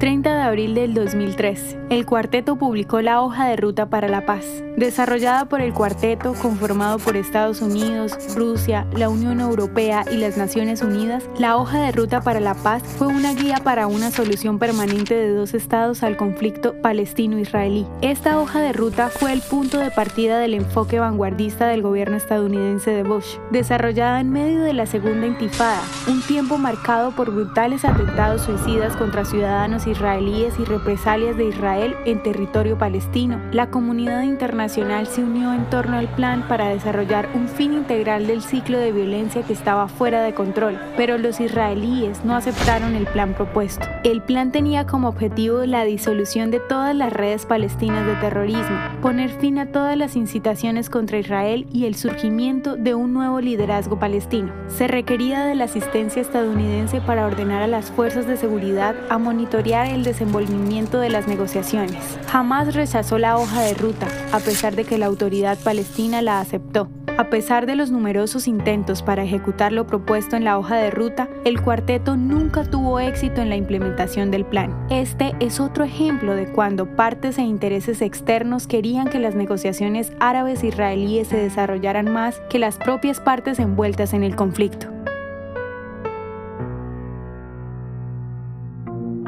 30 de abril del 2003, el cuarteto publicó la hoja de ruta para la paz, desarrollada por el cuarteto conformado por Estados Unidos, Rusia, la Unión Europea y las Naciones Unidas. La hoja de ruta para la paz fue una guía para una solución permanente de dos estados al conflicto palestino-israelí. Esta hoja de ruta fue el punto de partida del enfoque vanguardista del gobierno estadounidense de Bush, desarrollada en medio de la segunda intifada, un tiempo marcado por brutales atentados suicidas contra ciudadanos israelíes y represalias de Israel en territorio palestino. La comunidad internacional se unió en torno al plan para desarrollar un fin integral del ciclo de violencia que estaba fuera de control, pero los israelíes no aceptaron el plan propuesto. El plan tenía como objetivo la disolución de todas las redes palestinas de terrorismo, poner fin a todas las incitaciones contra Israel y el surgimiento de un nuevo liderazgo palestino. Se requería de la asistencia estadounidense para ordenar a las fuerzas de seguridad a monitorear el desenvolvimiento de las negociaciones. Jamás rechazó la hoja de ruta, a pesar de que la autoridad palestina la aceptó. A pesar de los numerosos intentos para ejecutar lo propuesto en la hoja de ruta, el cuarteto nunca tuvo éxito en la implementación del plan. Este es otro ejemplo de cuando partes e intereses externos querían que las negociaciones árabes-israelíes se desarrollaran más que las propias partes envueltas en el conflicto.